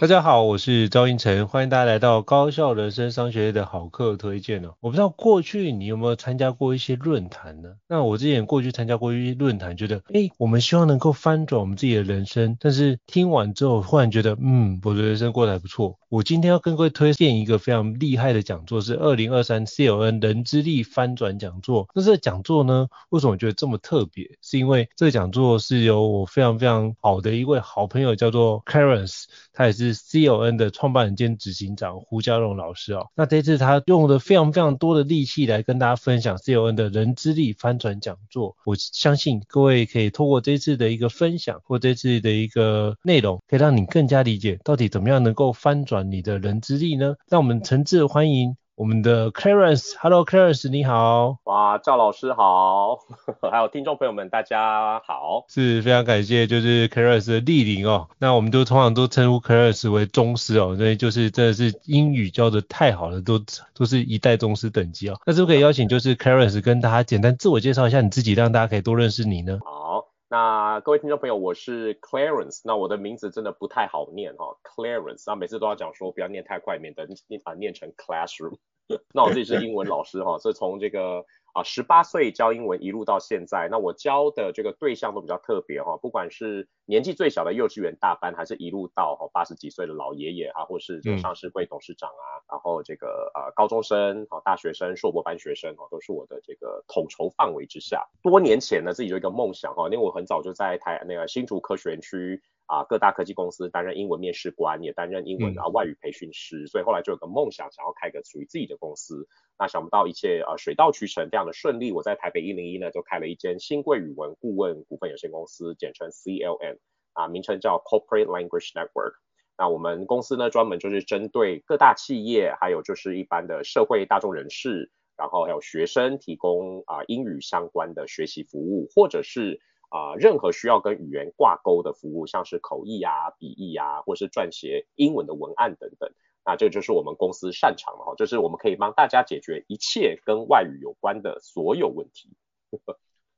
大家好，我是赵英成，欢迎大家来到高效人生商学院的好课推荐哦。我不知道过去你有没有参加过一些论坛呢？那我之前过去参加过一些论坛，觉得，诶，我们希望能够翻转我们自己的人生，但是听完之后，忽然觉得，嗯，我的人生过得还不错。我今天要跟各位推荐一个非常厉害的讲座，是二零二三 CLN 人之力翻转讲座。那这个讲座呢，为什么觉得这么特别？是因为这个讲座是由我非常非常好的一位好朋友叫做 Clarence，他也是 C O N 的创办人兼执行长胡家荣老师哦。那这次他用了非常非常多的力气来跟大家分享 C O N 的人之力翻转讲座。我相信各位可以透过这次的一个分享或这次的一个内容，可以让你更加理解到底怎么样能够翻转。你的人之力呢？让我们诚挚欢迎我们的 Clarence。Hello，Clarence，你好。哇，赵老师好，还有听众朋友们，大家好。是非常感谢，就是 Clarence 的莅临哦。那我们都通常都称呼 Clarence 为宗师哦，所以就是真的是英语教的太好了，都都是一代宗师等级哦。那是不是可以邀请就是 Clarence 跟大家简单自我介绍一下你自己，让大家可以多认识你呢？好。那各位听众朋友，我是 Clarence，那我的名字真的不太好念哈，Clarence，那每次都要讲说不要念太快，免得念啊念成 classroom。那我自己是英文老师哈，所以从这个。啊，十八岁教英文一路到现在，那我教的这个对象都比较特别哈，不管是年纪最小的幼稚园大班，还是一路到哈八十几岁的老爷爷哈，或是这个上市会董事长啊，嗯、然后这个呃高中生、啊大学生、硕博班学生哦，都是我的这个统筹范围之下。多年前呢，自己有一个梦想哈，因为我很早就在台那个新竹科学园区。啊，各大科技公司担任英文面试官，也担任英文啊外语培训师，嗯、所以后来就有个梦想，想要开个属于自己的公司。那想不到一切呃水到渠成，非常的顺利。我在台北一零一呢就开了一间新贵语文顾问股份有限公司，简称 CLN，啊，名称叫 Corporate Language Network。那我们公司呢专门就是针对各大企业，还有就是一般的社会大众人士，然后还有学生提供啊英语相关的学习服务，或者是。啊、任何需要跟语言挂钩的服务，像是口译啊、笔译啊，或是撰写英文的文案等等，那这就是我们公司擅长的哈，就是我们可以帮大家解决一切跟外语有关的所有问题。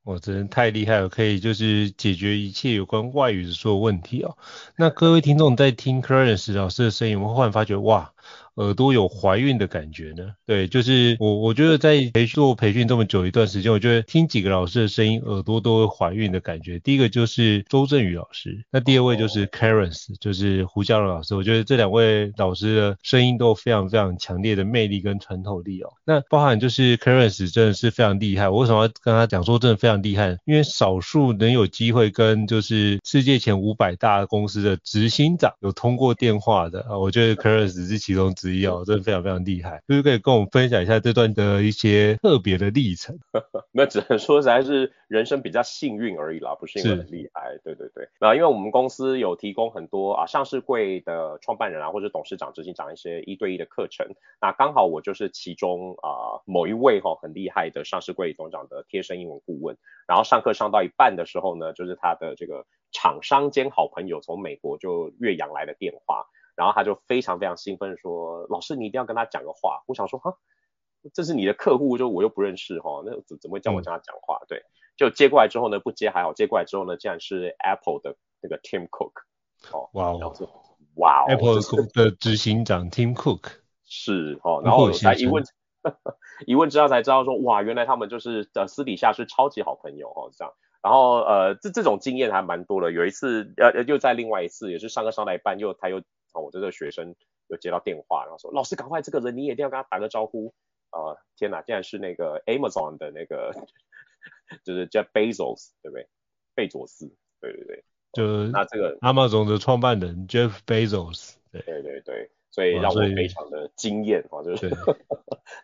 我真的太厉害了，可以就是解决一切有关外语的所有问题哦。那各位听众在听 Clarence 老师的声音，我们忽然发觉哇。耳朵有怀孕的感觉呢？对，就是我我觉得在培做培训这么久一段时间，我觉得听几个老师的声音，耳朵都会怀孕的感觉。第一个就是周振宇老师，那第二位就是 Clarence，就是胡家荣老师。我觉得这两位老师的声音都非常非常强烈的魅力跟穿透力哦。那包含就是 Clarence 真的是非常厉害。我为什么要跟他讲说真的非常厉害？因为少数能有机会跟就是世界前五百大公司的执行长有通过电话的啊，我觉得 Clarence 是其中。之一哦，真的非常非常厉害，就是可以跟我们分享一下这段的一些特别的历程。那只能说实在是人生比较幸运而已啦，不是因为很厉害。对对对，那因为我们公司有提供很多啊上市柜的创办人啊或者董事长、执行长一些一对一的课程，那刚好我就是其中啊某一位哈很厉害的上市柜董事长的贴身英文顾问，然后上课上到一半的时候呢，就是他的这个厂商兼好朋友从美国就越洋来的电话。然后他就非常非常兴奋说：“老师，你一定要跟他讲个话。”我想说：“哈，这是你的客户，就我又不认识哈，那怎怎么会叫我跟他讲话？”对。就接过来之后呢，不接还好，接过来之后呢，竟然是 Apple 的那个 Tim Cook，哦，哇哦，哇哦，Apple 的执行长 Tim Cook 是哦，然后才一问，一问之后才知道说，哇，原来他们就是呃私底下是超级好朋友哦，这样。然后呃，这这种经验还蛮多的。有一次呃，又在另外一次，也是上课上到一半，又他又哦，我这个学生有接到电话，然后说老师赶快，这个人你也一定要跟他打个招呼。啊，天哪，竟然是那个 Amazon 的那个，就是 Jeff Bezos，对不对？贝佐斯，对对对，就是那这个 Amazon 的创办人 Jeff Bezos，对对对对。所以让我非常的惊艳啊，就是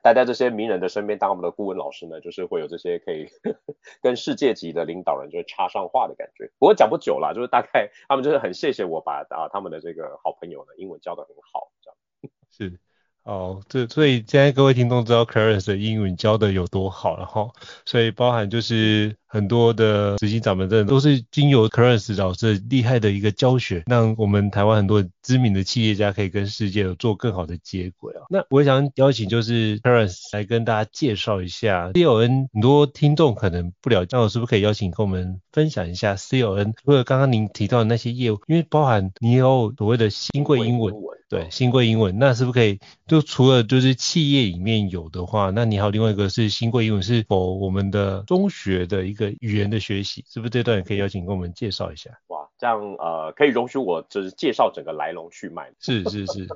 待在 这些名人的身边当我们的顾问老师呢，就是会有这些可以 跟世界级的领导人就是插上话的感觉。不过讲不久了，就是大概他们就是很谢谢我把啊他们的这个好朋友呢英文教得很好，这样。是。哦，这所以现在各位听众知道 Clarence 的英文教的有多好了哈，所以包含就是很多的执行长们真的都是经由 Clarence 老师厉害的一个教学，让我们台湾很多知名的企业家可以跟世界有做更好的接轨啊。那我想邀请就是 Clarence 来跟大家介绍一下 CLN，很多听众可能不了解，那我是不是可以邀请跟我们分享一下 CLN？除了刚刚您提到的那些业务，因为包含你有所谓的新贵英文。对，新贵英文，那是不是可以就除了就是企业里面有的话，那你还有另外一个是新贵英文，是否我们的中学的一个语言的学习，是不是这段也可以邀请跟我们介绍一下？哇，这样呃，可以容许我就是介绍整个来龙去脉。是是是，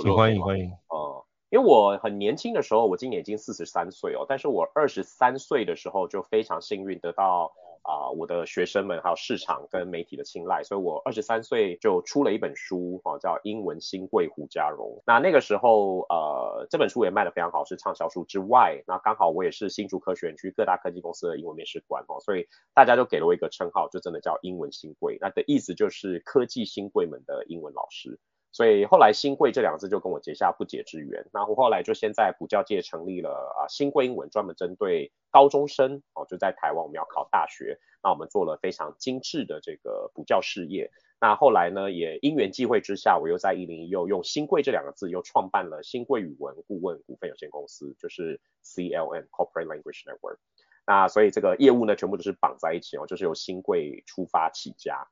请欢迎欢迎。哦、呃，因为我很年轻的时候，我今年已经四十三岁哦，但是我二十三岁的时候就非常幸运得到。啊、我的学生们还有市场跟媒体的青睐，所以我二十三岁就出了一本书，哦，叫《英文新贵胡嘉荣》。那那个时候，呃，这本书也卖得非常好，是畅销书之外，那刚好我也是新竹科学园区各大科技公司的英文面试官，哦，所以大家就给了我一个称号，就真的叫英文新贵。那的意思就是科技新贵们的英文老师。所以后来“新贵”这两个字就跟我结下不解之缘。那我后来就先在补教界成立了啊“新贵英文”，专门针对高中生哦，就在台湾我们要考大学，那我们做了非常精致的这个补教事业。那后来呢，也因缘际会之下，我又在一零一又用“新贵”这两个字又创办了新贵语文顾问股份有限公司，就是 CLN Corporate Language Network。那所以这个业务呢，全部都是绑在一起哦，就是由新贵出发起家，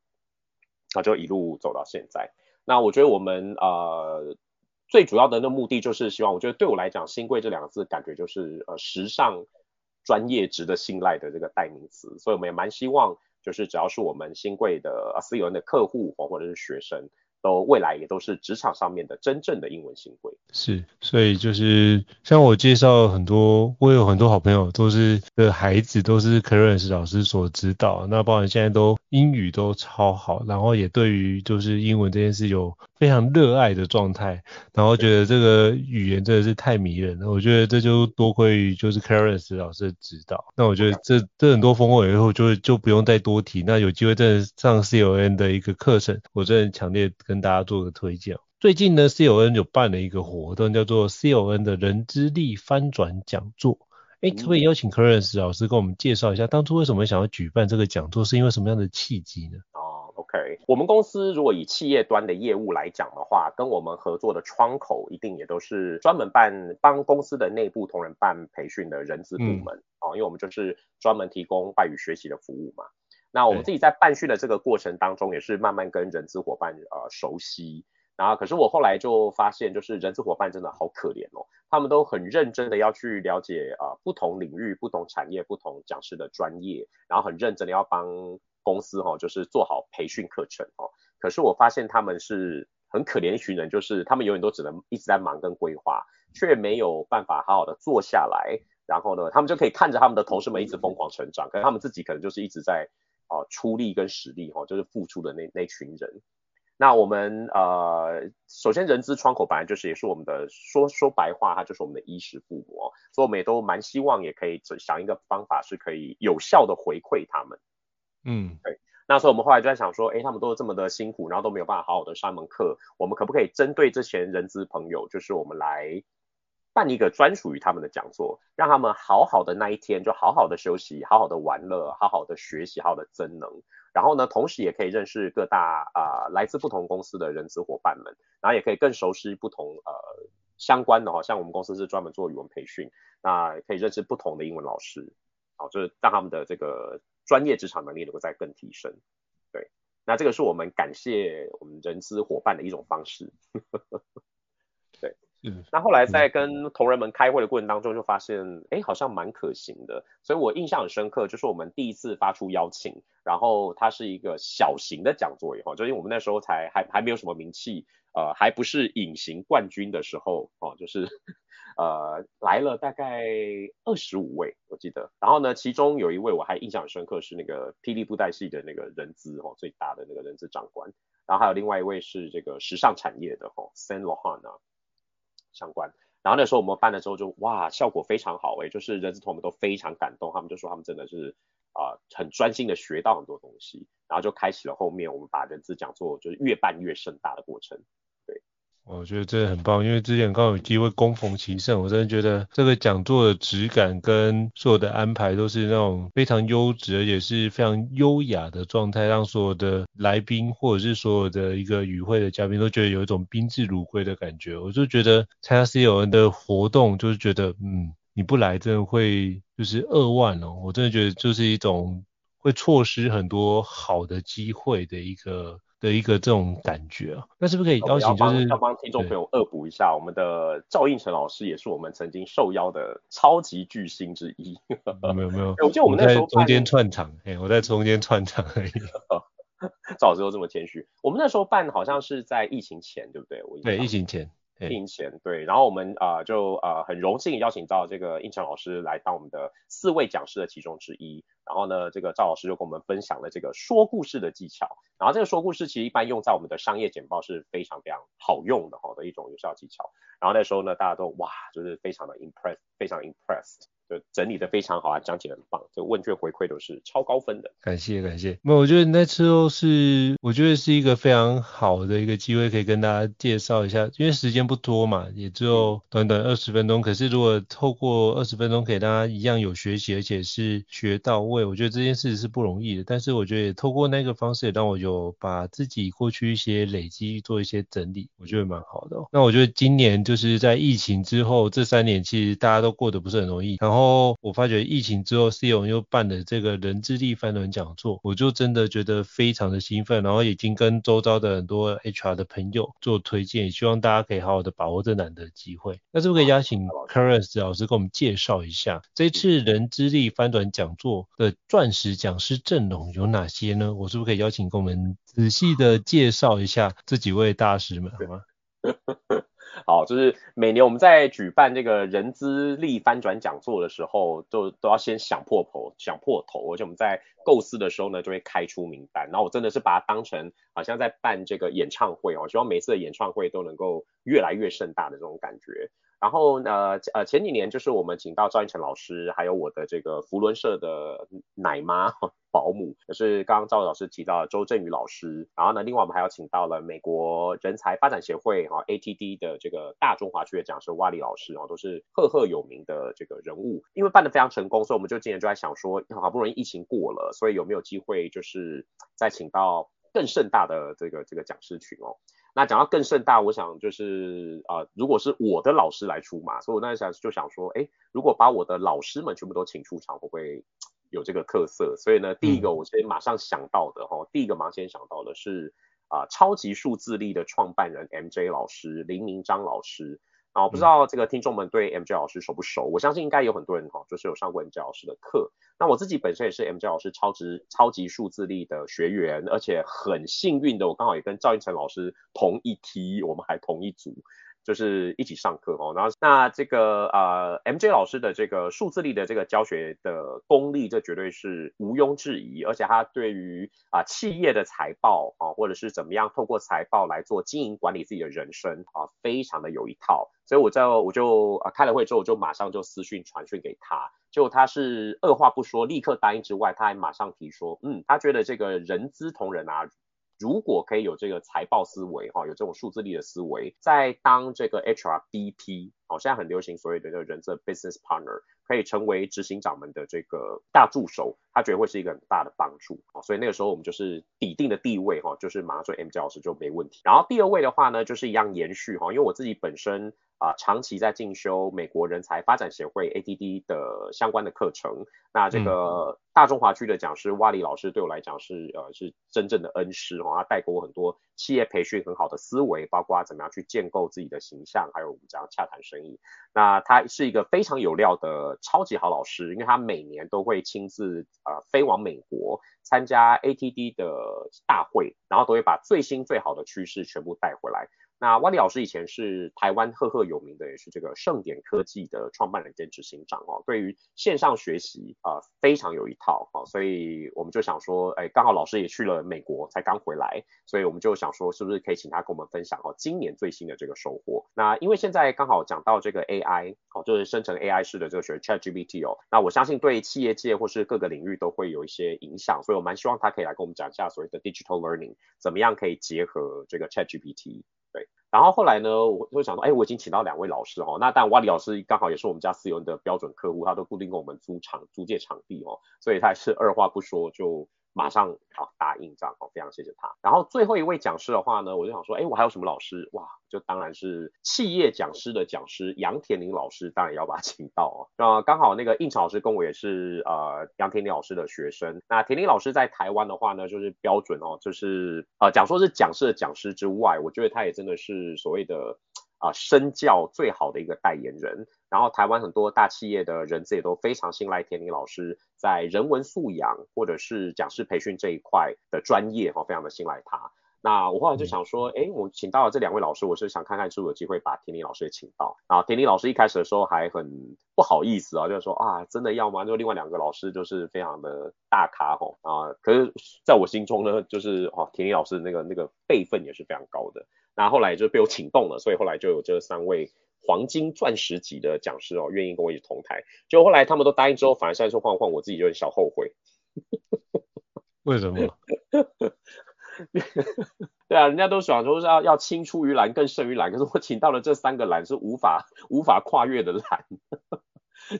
那就一路走到现在。那我觉得我们呃最主要的那目的就是希望，我觉得对我来讲，新贵这两个字感觉就是呃时尚、专业、值得信赖的这个代名词，所以我们也蛮希望，就是只要是我们新贵的 CLN 的客户或或者是学生。都未来也都是职场上面的真正的英文新贵。是，所以就是像我介绍很多，我有很多好朋友都是的孩子都是 Clarence 老师所指导，那包含现在都英语都超好，然后也对于就是英文这件事有非常热爱的状态，然后觉得这个语言真的是太迷人了。我觉得这就多亏于就是 Clarence 老师的指导。那我觉得这这很多丰厚以后就就不用再多提。那有机会真的上 C O N 的一个课程，我真的强烈跟大家做个推荐。最近呢，C O N 有办了一个活动，叫做 C O N 的人之力翻转讲座。哎，可不可以邀请 Clarence 老师跟我们介绍一下，当初为什么想要举办这个讲座，是因为什么样的契机呢？OK，我们公司如果以企业端的业务来讲的话，跟我们合作的窗口一定也都是专门办帮公司的内部同仁办培训的人资部门啊、嗯，因为我们就是专门提供外语学习的服务嘛。那我们自己在办训的这个过程当中，也是慢慢跟人资伙伴呃熟悉。然后可是我后来就发现，就是人资伙伴真的好可怜哦，他们都很认真的要去了解啊、不同领域、不同产业、不同讲师的专业，然后很认真的要帮。公司哈，就是做好培训课程哦。可是我发现他们是很可怜一群人，就是他们永远都只能一直在忙跟规划，却没有办法好好的坐下来。然后呢，他们就可以看着他们的同事们一直疯狂成长，可是他们自己可能就是一直在啊出力跟实力哈，就是付出的那那群人。那我们呃，首先人资窗口本来就是也是我们的说说白话，它就是我们的衣食父母哦，所以我们也都蛮希望也可以想一个方法是可以有效的回馈他们。嗯，对。那时候我们后来就在想说，哎，他们都是这么的辛苦，然后都没有办法好好的上一门课，我们可不可以针对这些人资朋友，就是我们来办一个专属于他们的讲座，让他们好好的那一天就好好的休息，好好的玩乐，好好的学习，好好的增能。然后呢，同时也可以认识各大啊、呃、来自不同公司的人资伙伴们，然后也可以更熟悉不同呃相关的哈，像我们公司是专门做语文培训，那可以认识不同的英文老师。好，就是让他们的这个专业职场能力能够再更提升。对，那这个是我们感谢我们人资伙伴的一种方式。对，嗯，那后来在跟同仁们开会的过程当中，就发现，哎，好像蛮可行的，所以我印象很深刻，就是我们第一次发出邀请，然后它是一个小型的讲座以后，就因为我们那时候才还还没有什么名气，呃，还不是隐形冠军的时候，哦，就是。呃，来了大概二十五位，我记得。然后呢，其中有一位我还印象很深刻，是那个霹雳布袋戏的那个人资哦，最大的那个人资长官。然后还有另外一位是这个时尚产业的哦，Saint Laurent 啊相关。然后那时候我们办的时候就哇，效果非常好诶，就是人资同们都非常感动，他们就说他们真的是啊、很专心的学到很多东西，然后就开始了后面我们把人资讲座就是越办越盛大的过程。我觉得这很棒，因为之前刚好有机会恭逢其盛，我真的觉得这个讲座的质感跟所有的安排都是那种非常优质，而且是非常优雅的状态，让所有的来宾或者是所有的一个与会的嘉宾都觉得有一种宾至如归的感觉。我就觉得参加 CIO 的活动，就是觉得嗯，你不来真的会就是扼腕哦，我真的觉得就是一种会错失很多好的机会的一个。的一个这种感觉啊，那是不是可以邀请就是要帮听众朋友恶补一下，我们的赵应成老师也是我们曾经受邀的超级巨星之一。没有没有，我记得我们那时候在中间串场，哎，我在中间串场而已。赵老师都这么谦虚，我们那时候办好像是在疫情前，对不对？我对，疫情前。聘钱对，然后我们啊、就啊很荣幸邀请到这个胤丞老师来当我们的四位讲师的其中之一。然后呢，这个赵老师就跟我们分享了这个说故事的技巧。然后这个说故事其实一般用在我们的商业简报是非常非常好用的哈的一种有效技巧。然后那时候呢，大家都哇就是非常的 impress 非常 impressed。就整理的非常好啊，讲解很棒，这问卷回馈都是超高分的。感谢感谢。那我觉得那次都是，我觉得是一个非常好的一个机会，可以跟大家介绍一下，因为时间不多嘛，也只有短短二十分钟。可是如果透过二十分钟给大家一样有学习，而且是学到位，我觉得这件事是不容易的。但是我觉得也透过那个方式，也让我有把自己过去一些累积做一些整理，我觉得蛮好的哦。那我觉得今年就是在疫情之后这三年，其实大家都过得不是很容易，然后。然后我发觉疫情之后，CIO 又办了这个人资力翻转讲座，我就真的觉得非常的兴奋，然后已经跟周遭的很多 HR 的朋友做推荐，也希望大家可以好好的把握这难得的机会。那是不是可以邀请 Clarence 老师给我们介绍一下这次人资力翻转讲座的钻石讲师阵容有哪些呢？我是不是可以邀请给我们仔细的介绍一下这几位大师们，好吗？好，就是每年我们在举办这个人资力翻转讲座的时候，就都要先想破头，想破头，而且我们在构思的时候呢，就会开出名单。然后我真的是把它当成好像在办这个演唱会哦，希望每次的演唱会都能够越来越盛大的这种感觉。然后呃呃前几年就是我们请到赵胤丞老师，还有我的这个福伦社的奶妈保姆，也是刚刚赵老师提到的周振宇老师。然后呢，另外我们还有请到了美国人才发展协会哈 ATD 的这个大中华区的讲师瓦里老师啊，都是赫赫有名的这个人物。因为办得非常成功，所以我们就今年就在想说，好不容易疫情过了，所以有没有机会就是再请到更盛大的这个这个讲师群哦。那讲到更盛大，我想就是啊、呃，如果是我的老师来出马，所以我那时候就想说，哎，如果把我的老师们全部都请出场，会不会有这个特色？所以呢，第一个我先马上想到的哈、嗯，第一个马上先想到的是啊、呃，超级数字力的创办人 MJ 老师林明章老师。啊，我不知道这个听众们对 MJ 老师熟不熟？我相信应该有很多人哈，就是有上过 MJ 老师的课。那我自己本身也是 MJ 老师超值超级数字力的学员，而且很幸运的，我刚好也跟赵应成老师同一梯，我们还同一组。就是一起上课哦，然后那这个呃 MJ 老师的这个数字力的这个教学的功力，这绝对是毋庸置疑，而且他对于啊、企业的财报啊，或者是怎么样透过财报来做经营管理自己的人生啊，非常的有一套，所以我在我就啊开了会之后，我就马上就私讯传讯给他，就他是二话不说立刻答应之外，他还马上提说，嗯，他觉得这个人资同仁啊。如果可以有这个财报思维哈，有这种数字力的思维，在当这个 HRBP，好，现在很流行所谓的这个人资 business partner，可以成为执行长们的这个大助手，他觉得会是一个很大的帮助。所以那个时候我们就是底定的地位哈，就是马上做 MJ 老师就没问题。然后第二位的话呢，就是一样延续哈，因为我自己本身啊、呃，长期在进修美国人才发展协会 ADD 的相关的课程。那这个大中华区的讲师瓦里老师对我来讲是呃是真正的恩师哦，他带给我很多企业培训很好的思维，包括怎么样去建构自己的形象，还有我们讲洽谈生意。那他是一个非常有料的超级好老师，因为他每年都会亲自呃飞往美国参加 ATD 的大会，然后都会把最新最好的趋势全部带回来。那万里老师以前是台湾赫赫有名的，也是这个盛典科技的创办人兼执行长哦。对于线上学习啊、非常有一套哦，所以我们就想说，哎，刚好老师也去了美国，才刚回来，所以我们就想说，是不是可以请他跟我们分享哦，今年最新的这个收获。那因为现在刚好讲到这个 AI 哦，就是生成 AI 式的这个学 ChatGPT 哦，那我相信对企业界或是各个领域都会有一些影响，所以我蛮希望他可以来跟我们讲一下所谓的 digital learning 怎么样可以结合这个 ChatGPT。对然后后来呢，我就想说，哎，我已经请到两位老师哦，那但瓦里老师刚好也是我们家私有的标准客户，他都固定跟我们租场租借场地哦，所以他也是二话不说就。马上好答应这样哦，非常谢谢他。然后最后一位讲师的话呢，我就想说，哎，我还有什么老师？哇，就当然是企业讲师的讲师杨田林老师，当然也要把他请到哦。那刚好那个应成老师跟我也是呃杨田林老师的学生。那田林老师在台湾的话呢，就是标准哦，就是呃讲说是讲师的讲师之外，我觉得他也真的是所谓的。啊，身教最好的一个代言人，然后台湾很多大企业的人资也都非常信赖田林老师在人文素养或者是讲师培训这一块的专业哈，非常的信赖他。那我后来就想说，哎，我请到了这两位老师，我是想看看是不是有机会把田林老师也请到。然后田林老师一开始的时候还很不好意思啊，就是说啊，真的要吗？就另外两个老师就是非常的大咖哈啊，可是在我心中呢，就是哦，田林老师那个那个辈分也是非常高的。那后来就被我请动了，所以后来就有这三位黄金钻石级的讲师哦，愿意跟我一起同台。就后来他们都答应之后，反而现在说换换，我自己就很小后悔。为什么？对啊，人家都想说是要要青出于蓝更胜于蓝，可是我请到了这三个蓝是无法无法跨越的蓝。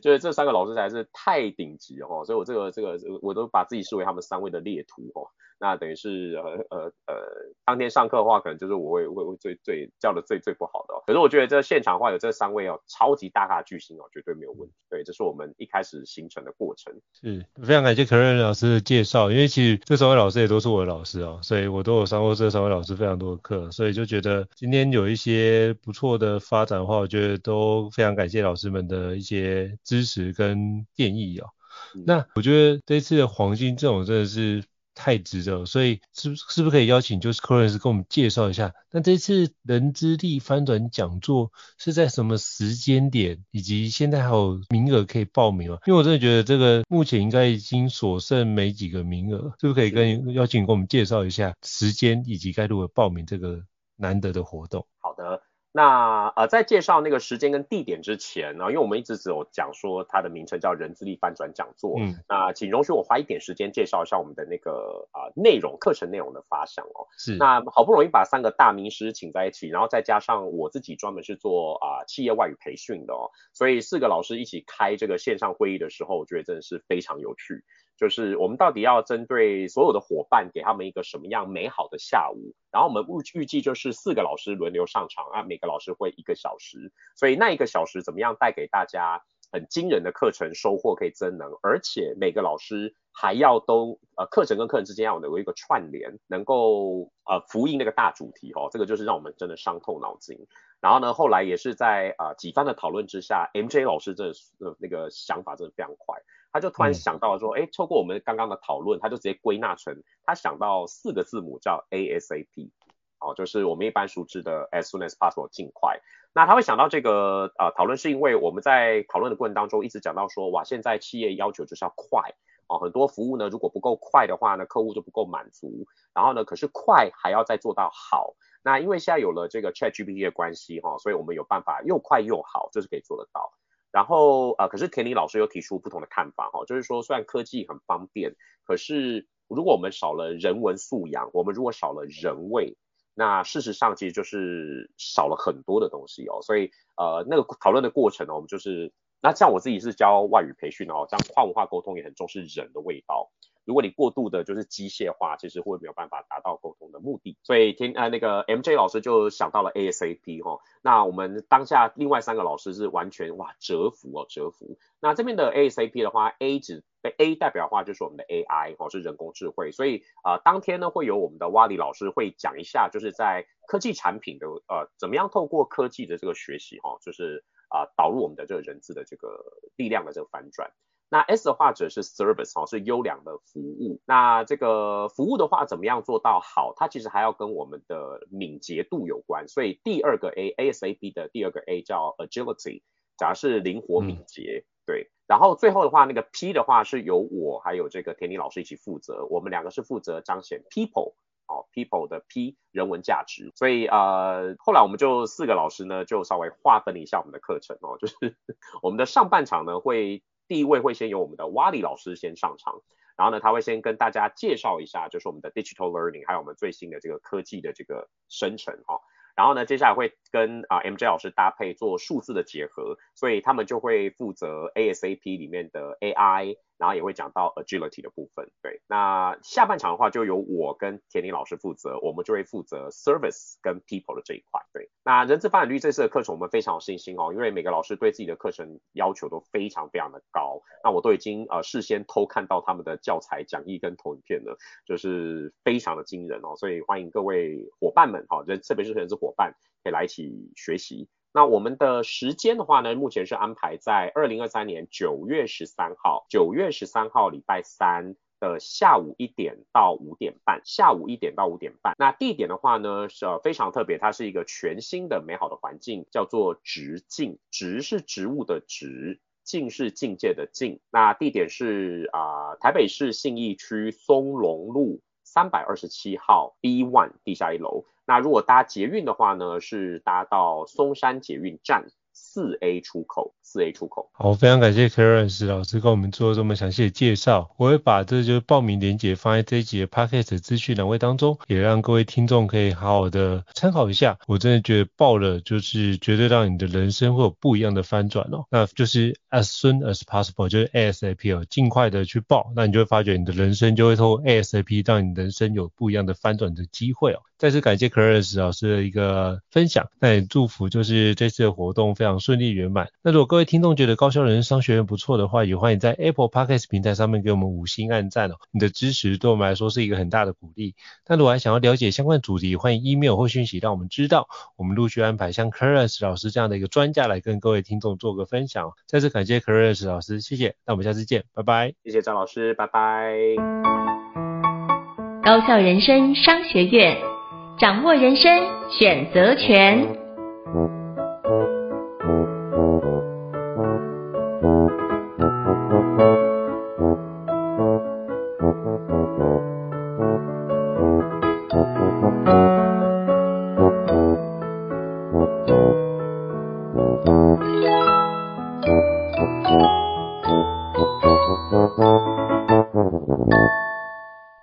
就是这三个老师才是太顶级哦，所以我这个这个我都把自己视为他们三位的列徒哦。那等于是呃呃呃，当天上课的话，可能就是我会会会最最教的最最不好的哦。可是我觉得这现场的话有这三位哦，超级大咖巨星哦，绝对没有问题。对，这是我们一开始形成的过程。是，非常感谢 Clarence 老师的介绍，因为其实这三位老师也都是我的老师哦，所以我都有上过这三位老师非常多的课，所以就觉得今天有一些不错的发展的话，我觉得都非常感谢老师们的一些支持跟建议哦。嗯、那我觉得这次的黄金这种真的是。太值得，所以是是不是可以邀请就是 Clarence 跟我们介绍一下？那这次人之力翻转讲座是在什么时间点，以及现在还有名额可以报名吗？因为我真的觉得这个目前应该已经所剩没几个名额，是不是可以跟邀请跟我们介绍一下时间以及该如何报名这个难得的活动？好的。那呃，在介绍那个时间跟地点之前呢，因为我们一直只有讲说它的名称叫人资力翻转讲座，嗯，那请容许我花一点时间介绍一下我们的那个啊、呃、内容课程内容的发想哦。是，那好不容易把三个大名师请在一起，然后再加上我自己专门是做啊、呃、企业外语培训的哦，所以四个老师一起开这个线上会议的时候，我觉得真的是非常有趣。就是我们到底要针对所有的伙伴，给他们一个什么样美好的下午？然后我们预预计就是四个老师轮流上场啊，每个老师会一个小时，所以那一个小时怎么样带给大家很惊人的课程收获可以增能，而且每个老师还要都呃课程跟课程之间要有一个串联，能够呃呼应那个大主题哦，这个就是让我们真的伤透脑筋。然后呢，后来也是在呃几番的讨论之下，MJ 老师这呃那个想法真的非常快。他就突然想到说，哎、嗯，透过我们刚刚的讨论，他就直接归纳成他想到四个字母叫 ASAP，哦，就是我们一般熟知的 as soon as possible，尽快。那他会想到这个呃讨论，是因为我们在讨论的过程当中一直讲到说，哇，现在企业要求就是要快，哦，很多服务呢如果不够快的话呢，客户就不够满足，然后呢，可是快还要再做到好。那因为现在有了这个 ChatGPT 的关系哈、所以我们有办法又快又好，这是可以做得到。然后呃，可是田林老师又提出不同的看法哈，就是说虽然科技很方便，可是如果我们少了人文素养，我们如果少了人味，那事实上其实就是少了很多的东西哦。所以呃，那个讨论的过程呢，我们就是那像我自己是教外语培训哦，这样跨文化沟通也很重视人的味道。如果你过度的就是机械化，其实会没有办法达到沟通的目的。所以天呃那个 MJ 老师就想到了 ASAP 哈、那我们当下另外三个老师是完全哇折服哦折服。那这边的 ASAP 的话，A 指被 A 代表的话就是我们的 AI 哦是人工智慧。所以啊、呃、当天呢会有我们的 Wally 老师会讲一下，就是在科技产品的呃怎么样透过科技的这个学习哈、就是啊、导入我们的这个人资的这个力量的这个反转。那 S 的话则是 service 哈，是优良的服务。那这个服务的话，怎么样做到好？它其实还要跟我们的敏捷度有关。所以第二个 A ASAP 的第二个 A 叫 agility，讲的是灵活敏捷。嗯、对。然后最后的话，那个 P 的话是由我还有这个田妮老师一起负责。我们两个是负责彰显 people，哦，people 的 P 人文价值。所以呃，后来我们就四个老师呢，就稍微划分了一下我们的课程哦，就是 我们的上半场呢会。第一位会先由我们的 Wally 老师先上场，然后呢，他会先跟大家介绍一下，就是我们的 Digital Learning，还有我们最新的这个科技的这个生成哈。然后呢，接下来会跟啊 MJ 老师搭配做数字的结合，所以他们就会负责 ASAP 里面的 AI。然后也会讲到 agility 的部分，对。那下半场的话就由我跟田林老师负责，我们就会负责 service 跟 people 的这一块，对。那人资发展率这次的课程我们非常有信心哦，因为每个老师对自己的课程要求都非常非常的高。那我都已经呃事先偷看到他们的教材讲义跟投影片了，就是非常的惊人哦。所以欢迎各位伙伴们哈，人特别是人资伙伴可以来一起学习。那我们的时间的话呢，目前是安排在二零二三年九月十三号，九月十三号礼拜三的下午一点到五点半，下午一点到五点半。那地点的话呢，是非常特别，它是一个全新的美好的环境，叫做植境，植是植物的植，境是境界的境。那地点是啊、台北市信义区松隆路三百二十七号 B one 地下一楼。那如果搭捷运的话呢，是搭到松山捷运站四 A 出口。四 A 出口。好，非常感谢 Clarence 老师跟我们做这么详细的介绍。我会把这就是报名链接放在这一集的 Podcast 资讯栏位当中，也让各位听众可以好好的参考一下。我真的觉得报了就是绝对让你的人生会有不一样的翻转哦。那就是 as soon as possible，就是 ASAP 哦，尽快的去报，那你就会发觉你的人生就会透过 ASAP 让你人生有不一样的翻转的机会哦。再次感谢 Clarence 老师的一个分享，那也祝福就是这次的活动非常顺利圆满。那如果各听众觉得高效人生商学院不错的话，也欢迎在 Apple Podcast 平台上面给我们五星按赞哦。你的支持对我们来说是一个很大的鼓励。那如果还想要了解相关主题，欢迎 email 或讯息让我们知道。我们陆续安排像 Clarence 老师这样的一个专家来跟各位听众做个分享。再次感谢 Clarence 老师，谢谢。那我们下次见，拜拜。谢谢张老师，拜拜。高效人生商学院，掌握人生选择权。